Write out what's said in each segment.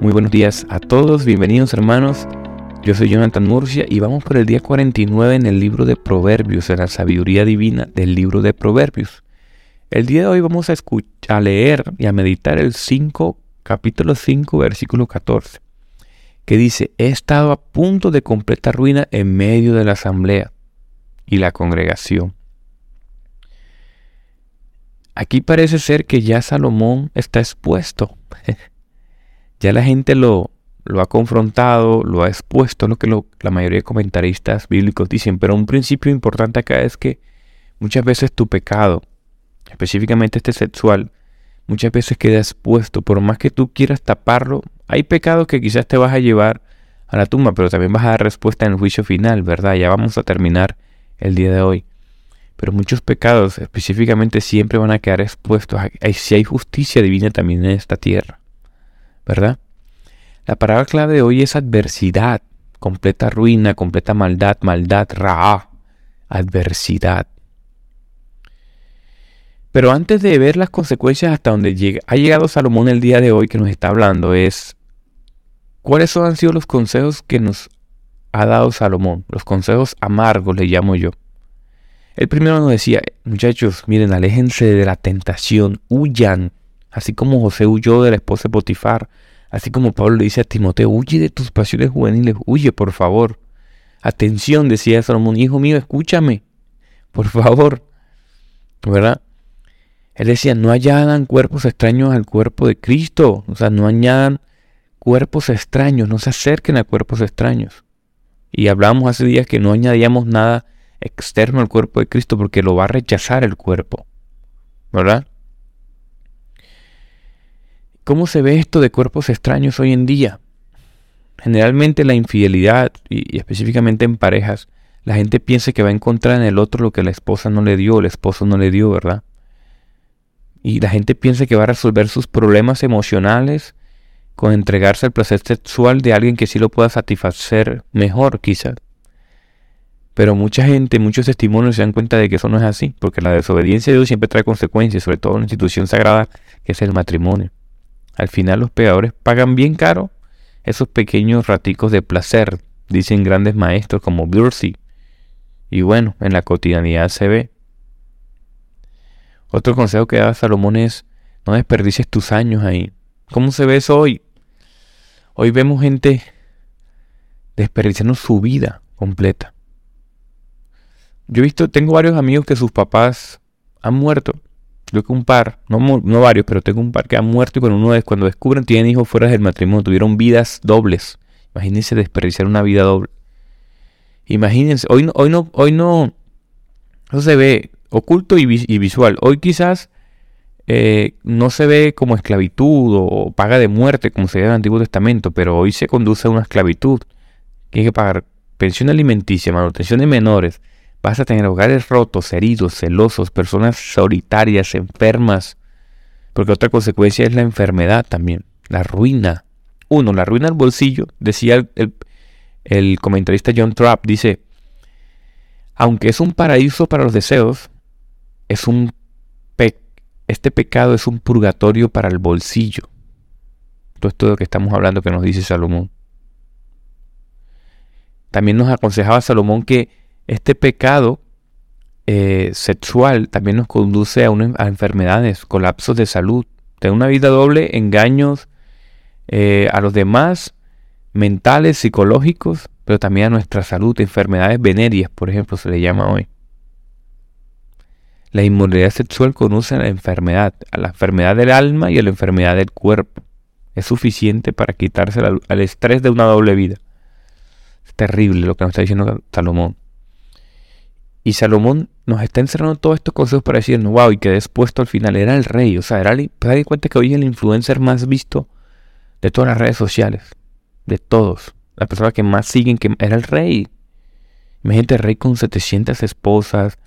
Muy buenos días a todos, bienvenidos hermanos. Yo soy Jonathan Murcia y vamos por el día 49 en el libro de Proverbios, en la sabiduría divina del libro de Proverbios. El día de hoy vamos a, a leer y a meditar el 5, capítulo 5, versículo 14, que dice, he estado a punto de completa ruina en medio de la asamblea y la congregación. Aquí parece ser que ya Salomón está expuesto. Ya la gente lo, ha confrontado, lo ha expuesto, lo que la mayoría de comentaristas bíblicos dicen. Pero un principio importante acá es que muchas veces tu pecado, específicamente este sexual, muchas veces queda expuesto. Por más que tú quieras taparlo, hay pecados que quizás te vas a llevar a la tumba, pero también vas a dar respuesta en el juicio final, ¿verdad? Ya vamos a terminar el día de hoy. Pero muchos pecados específicamente siempre van a quedar expuestos. Si hay justicia divina también en esta tierra. ¿Verdad? La palabra clave de hoy es adversidad, completa ruina, completa maldad, maldad, ra'a, adversidad. Pero antes de ver las consecuencias hasta donde llega, ha llegado Salomón el día de hoy que nos está hablando, es cuáles han sido los consejos que nos ha dado Salomón, los consejos amargos le llamo yo. El primero nos decía, muchachos, miren, aléjense de la tentación, huyan así como José huyó de la esposa de Potifar, así como Pablo le dice a Timoteo, huye de tus pasiones juveniles, huye por favor. Atención, decía Salomón, hijo mío, escúchame, por favor. ¿Verdad? Él decía, no añadan cuerpos extraños al cuerpo de Cristo, o sea, no añadan cuerpos extraños, no se acerquen a cuerpos extraños. Y hablábamos hace días que no añadíamos nada externo al cuerpo de Cristo porque lo va a rechazar el cuerpo. ¿Verdad? ¿Cómo se ve esto de cuerpos extraños hoy en día? Generalmente la infidelidad, y, específicamente en parejas, la gente piensa que va a encontrar en el otro lo que la esposa no le dio, el esposo no le dio, ¿verdad? Y la gente piensa que va a resolver sus problemas emocionales con entregarse al placer sexual de alguien que sí lo pueda satisfacer mejor, quizás. Pero mucha gente, muchos testimonios se dan cuenta de que eso no es así, porque la desobediencia de Dios siempre trae consecuencias, sobre todo en una institución sagrada que es el matrimonio. Al final los pegadores pagan bien caro esos pequeños raticos de placer, dicen grandes maestros como Bursey. Y bueno, en la cotidianidad se ve. Otro consejo que da Salomón es no desperdicies tus años ahí. ¿Cómo se ve eso hoy? Hoy vemos gente desperdiciando su vida completa. Yo he visto, tengo varios amigos que sus papás han muerto creo que un par, no, varios, pero tengo un par que han muerto y cuando uno cuando descubren tienen hijos fuera del matrimonio, tuvieron vidas dobles. Imagínense desperdiciar una vida doble. Imagínense, hoy no, hoy no, hoy no, no se ve oculto y, visual. Hoy quizás eh, no se ve como esclavitud o paga de muerte como se ve en el Antiguo Testamento, pero hoy se conduce a una esclavitud. hay que pagar pensión alimenticia, manutención de menores, Vas a tener hogares rotos, heridos, celosos, personas solitarias, enfermas. Porque otra consecuencia es la enfermedad también, la ruina. Uno, la ruina del bolsillo. Decía el, comentarista John Trapp, dice, aunque es un paraíso para los deseos, es un este pecado es un purgatorio para el bolsillo. Todo esto de lo que estamos hablando que nos dice Salomón. También nos aconsejaba Salomón que este pecado eh, sexual también nos conduce a, enfermedades, colapsos de salud, de una vida doble, engaños eh, a los demás, mentales, psicológicos, pero también a nuestra salud, enfermedades venéreas, por ejemplo, se le llama hoy. La inmoralidad sexual conduce a la enfermedad, a la enfermedad del alma y a la enfermedad del cuerpo. Es suficiente para quitarse al estrés de una doble vida. Es terrible lo que nos está diciendo Salomón. Y Salomón nos está encerrando todos estos consejos para decirnos, wow, y que después al final era el rey. O sea, era el, en cuenta que hoy el influencer más visto de todas las redes sociales. De todos. La persona que más siguen, que era el rey. Imagínate el rey con 700 esposas,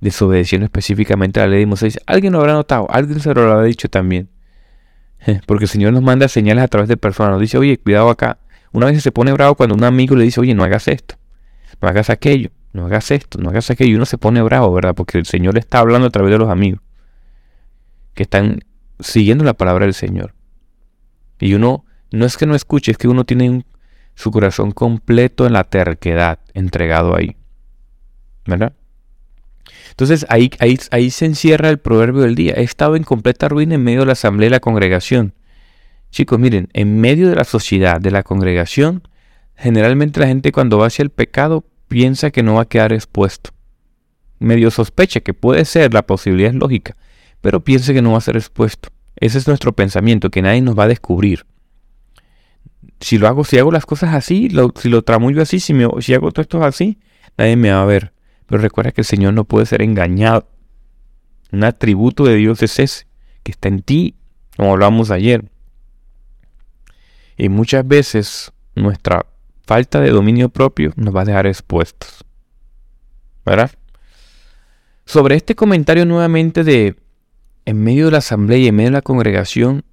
desobedeciendo específicamente a la ley de Moisés. Alguien lo habrá notado, alguien se lo habrá dicho también. Porque el Señor nos manda señales a través de personas. Nos dice, oye, cuidado acá. Una vez se pone bravo cuando un amigo le dice, oye, no hagas esto, no hagas aquello no hagas esto, no hagas aquello. Y uno se pone bravo, ¿verdad? Porque el Señor está hablando a través de los amigos que están siguiendo la palabra del Señor. Y uno No es que no escuche, es que uno tiene su corazón completo en la terquedad, entregado ahí. ¿Verdad? Entonces ahí, ahí, ahí se encierra el proverbio del día. He estado en completa ruina en medio de la asamblea y la congregación. Chicos, miren, en medio de la sociedad, de la congregación, generalmente la gente cuando va hacia el pecado piensa que no va a quedar expuesto. Medio sospecha que puede ser, la posibilidad es lógica, pero piensa que no va a ser expuesto. Ese es nuestro pensamiento, que nadie nos va a descubrir. Si lo hago, si hago las cosas así, si lo tramullo así, si, me, si hago todo esto así, nadie me va a ver. Pero recuerda que el Señor no puede ser engañado. Un atributo de Dios es ese, que está en ti, como hablamos ayer. Y muchas veces nuestra falta de dominio propio nos va a dejar expuestos. ¿Verdad? Sobre este comentario nuevamente de en medio de la asamblea y en medio de la congregación,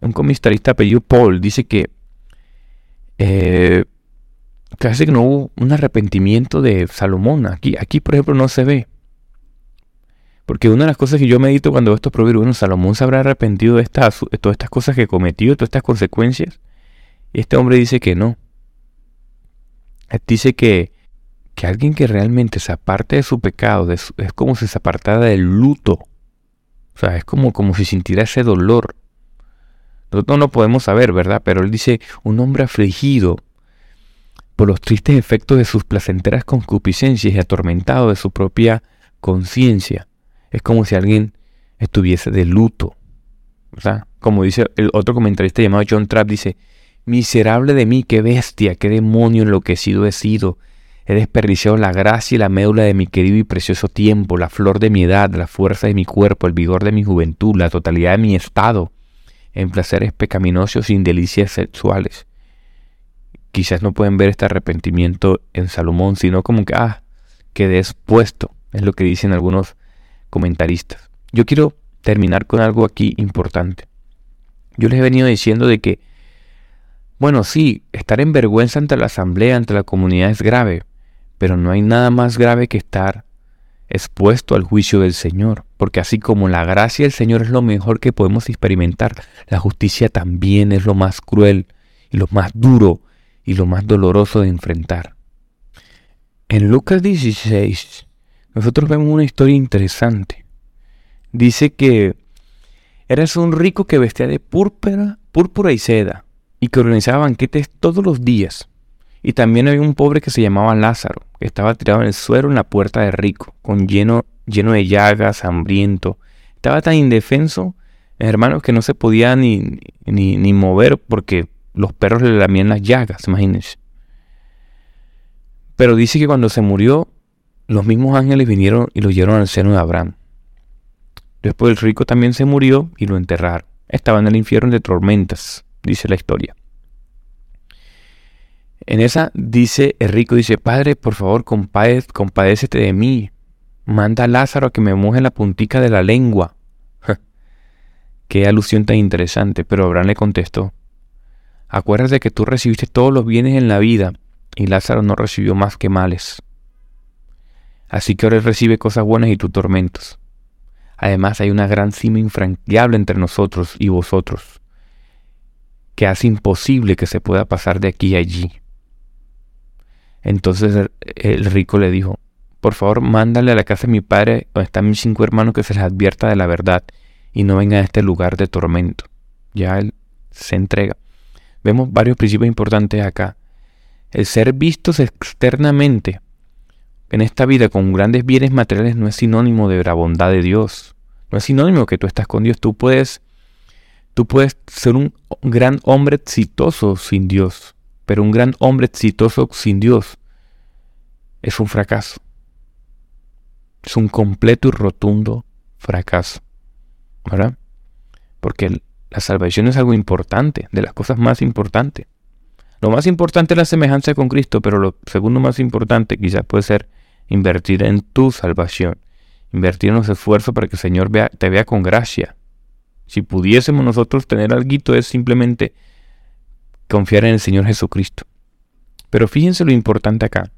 un comentarista apellido Paul dice que eh, casi que no hubo un arrepentimiento de Salomón. Aquí, aquí, por ejemplo, no se ve. Porque una de las cosas que yo medito cuando veo estos proverbios, bueno, Salomón se habrá arrepentido de, estas, de todas estas cosas que cometió, de todas estas consecuencias. Y este hombre dice que no. Dice que, que alguien que realmente se aparte de su pecado es como si se apartara del luto. O sea, es como, como si sintiera ese dolor. Nosotros no podemos saber, ¿verdad? Pero él dice, un hombre afligido por los tristes efectos de sus placenteras concupiscencias y atormentado de su propia conciencia. Es como si alguien estuviese de luto. ¿verdad? Como dice el otro comentarista llamado John Trapp, dice, miserable de mí, qué bestia, qué demonio enloquecido he sido. He desperdiciado la gracia y la médula de mi querido y precioso tiempo, la flor de mi edad, la fuerza de mi cuerpo, el vigor de mi juventud, la totalidad de mi estado, en placeres pecaminosos y en delicias sexuales quizás no pueden ver este arrepentimiento en Salomón, sino como que, ah, quedé expuesto, es lo que dicen algunos comentaristas. Yo quiero terminar con algo aquí importante. Yo les he venido diciendo de que, bueno, sí, estar en vergüenza ante la asamblea, ante la comunidad es grave, pero no hay nada más grave que estar expuesto al juicio del Señor, porque así como la gracia del Señor es lo mejor que podemos experimentar, la justicia también es lo más cruel y lo más duro y lo más doloroso de enfrentar. En Lucas 16, nosotros vemos una historia interesante. Dice que eras un rico que vestía de púrpura, púrpura y seda y que organizaba banquetes todos los días. Y también había un pobre que se llamaba Lázaro, que estaba tirado en el suelo en la puerta de rico, con lleno, lleno de llagas, hambriento. Estaba tan indefenso, hermanos, que no se podía ni, ni, ni mover porque los perros le lamían las llagas, imagínense. Pero dice que cuando se murió, los mismos ángeles vinieron y lo llevaron al seno de Abraham. Después el rico también se murió y lo enterraron. Estaba en el infierno de tormentas, dice la historia. En esa dice el rico, dice, Padre, por favor, compadécete de mí. Manda a Lázaro a que me moje la puntica de la lengua. Qué alusión tan interesante, pero Abraham le contestó, Acuérdate que tú recibiste todos los bienes en la vida y Lázaro no recibió más que males. Así que ahora recibe cosas buenas y tú tormentos. Además hay una gran cima infranqueable entre nosotros y vosotros, que hace imposible que se pueda pasar de aquí a allí. Entonces el, rico le dijo, por favor mándale a la casa de mi padre, donde están mis cinco hermanos, que se les advierta de la verdad y no venga a este lugar de tormento. Ya él se entrega. Vemos varios principios importantes acá. El ser vistos externamente en esta vida con grandes bienes materiales no es sinónimo de la bondad de Dios. No es sinónimo que tú estás con Dios. Tú puedes, tú puedes ser un gran hombre exitoso sin Dios. Pero un gran hombre exitoso sin Dios es un fracaso. Es un completo y rotundo fracaso. ¿Verdad? Porque la salvación es algo importante, de las cosas más importantes. Lo más importante es la semejanza con Cristo, pero lo segundo más importante quizás puede ser invertir en tu salvación, invertir en los esfuerzos para que el Señor te vea con gracia. Si pudiésemos nosotros tener algo es simplemente confiar en el Señor Jesucristo. Pero fíjense lo importante acá.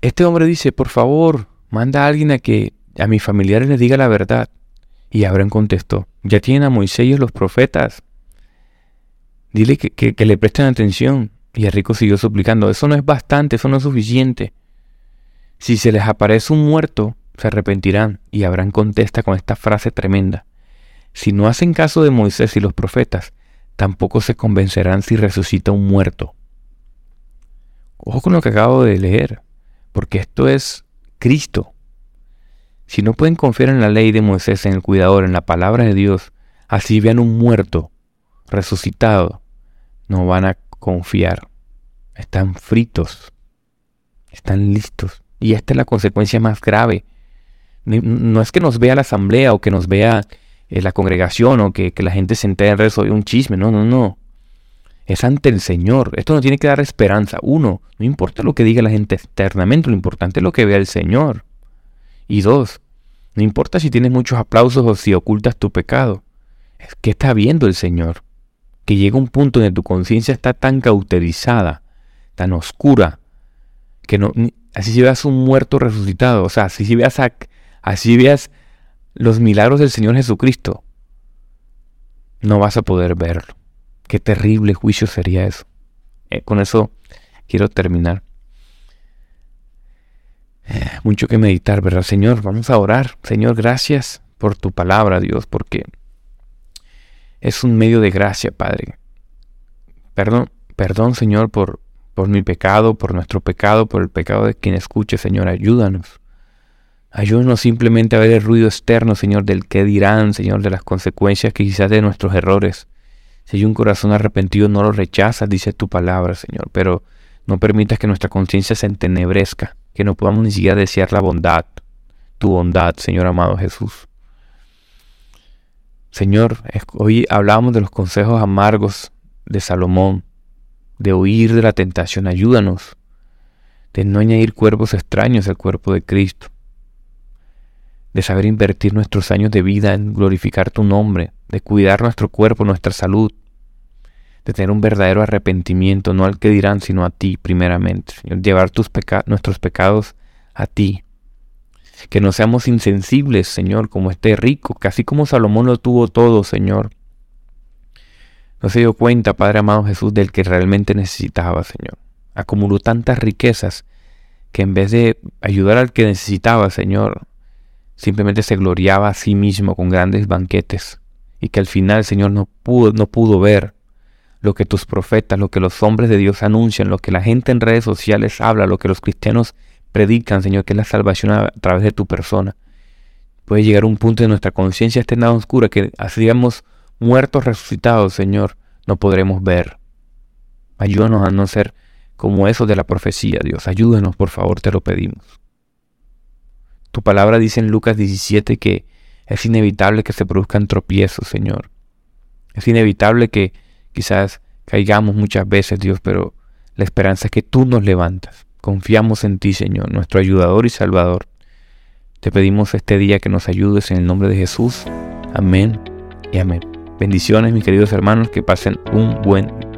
Este hombre dice, por favor, manda a alguien a que a mis familiares les diga la verdad Y Abraham contestó, ya tienen a Moisés y los profetas. Dile que, que le presten atención. Y el rico siguió suplicando, eso no es bastante, eso no es suficiente. Si se les aparece un muerto, se arrepentirán. Y Abraham contesta con esta frase tremenda. Si no hacen caso de Moisés y los profetas, tampoco se convencerán si resucita un muerto. Ojo con lo que acabo de leer, porque esto es Cristo. Si no pueden confiar en la ley de Moisés, en el cuidador, en la palabra de Dios, así vean un muerto resucitado, no van a confiar. Están fritos, están listos. Y esta es la consecuencia más grave. No es que nos vea la asamblea o que nos vea eh, la congregación o que, la gente se entere en sobre un chisme. No, no, no. Es ante el Señor. Esto no tiene que dar esperanza. Uno, no importa lo que diga la gente externamente, lo importante es lo que vea el Señor. Y dos, no importa si tienes muchos aplausos o si ocultas tu pecado. Es que está viendo el Señor. Que llega un punto donde tu conciencia está tan cauterizada, tan oscura, que no, así si veas un muerto resucitado, o sea, así si veas, así veas los milagros del Señor Jesucristo, no vas a poder verlo. Qué terrible juicio sería eso. Eh, con eso quiero terminar. Eh, mucho que meditar, ¿verdad? Señor, vamos a orar. Señor, gracias por tu palabra, Dios, porque es un medio de gracia, Padre. Perdón, perdón, Señor, por, por mi pecado, por nuestro pecado, por el pecado de quien escuche, Señor, ayúdanos. Ayúdanos simplemente a ver el ruido externo, Señor, del que dirán, Señor, de las consecuencias que quizás de nuestros errores. Si hay un corazón arrepentido, no lo rechazas, dice tu palabra, Señor, pero no permitas que nuestra conciencia se entenebrezca, que no podamos ni siquiera desear la bondad, tu bondad, Señor amado Jesús. Señor, hoy hablábamos de los consejos amargos de Salomón, de huir de la tentación, ayúdanos, de no añadir cuerpos extraños al cuerpo de Cristo de saber invertir nuestros años de vida en glorificar tu nombre, de cuidar nuestro cuerpo, nuestra salud, de tener un verdadero arrepentimiento, no al que dirán, sino a ti primeramente. Señor, llevar tus nuestros pecados a ti. Que no seamos insensibles, Señor, como este rico, que así como Salomón lo tuvo todo, Señor. No se dio cuenta, Padre amado Jesús, del que realmente necesitaba, Señor. Acumuló tantas riquezas que en vez de ayudar al que necesitaba, Señor, simplemente se gloriaba a sí mismo con grandes banquetes y que al final el Señor no pudo, no pudo ver lo que tus profetas, lo que los hombres de Dios anuncian, lo que la gente en redes sociales habla, lo que los cristianos predican, Señor, que es la salvación a, través de tu persona. Puede llegar un punto de nuestra conciencia esté nada oscura que hacíamos muertos resucitados, Señor, no podremos ver. Ayúdanos a no ser como eso de la profecía, Dios. Ayúdanos, por favor, te lo pedimos. Tu palabra dice en Lucas 17 que es inevitable que se produzcan tropiezos, Señor. Es inevitable que quizás caigamos muchas veces, Dios, pero la esperanza es que tú nos levantas. Confiamos en ti, Señor, nuestro ayudador y salvador. Te pedimos este día que nos ayudes en el nombre de Jesús. Amén y amén. Bendiciones, mis queridos hermanos, que pasen un buen día.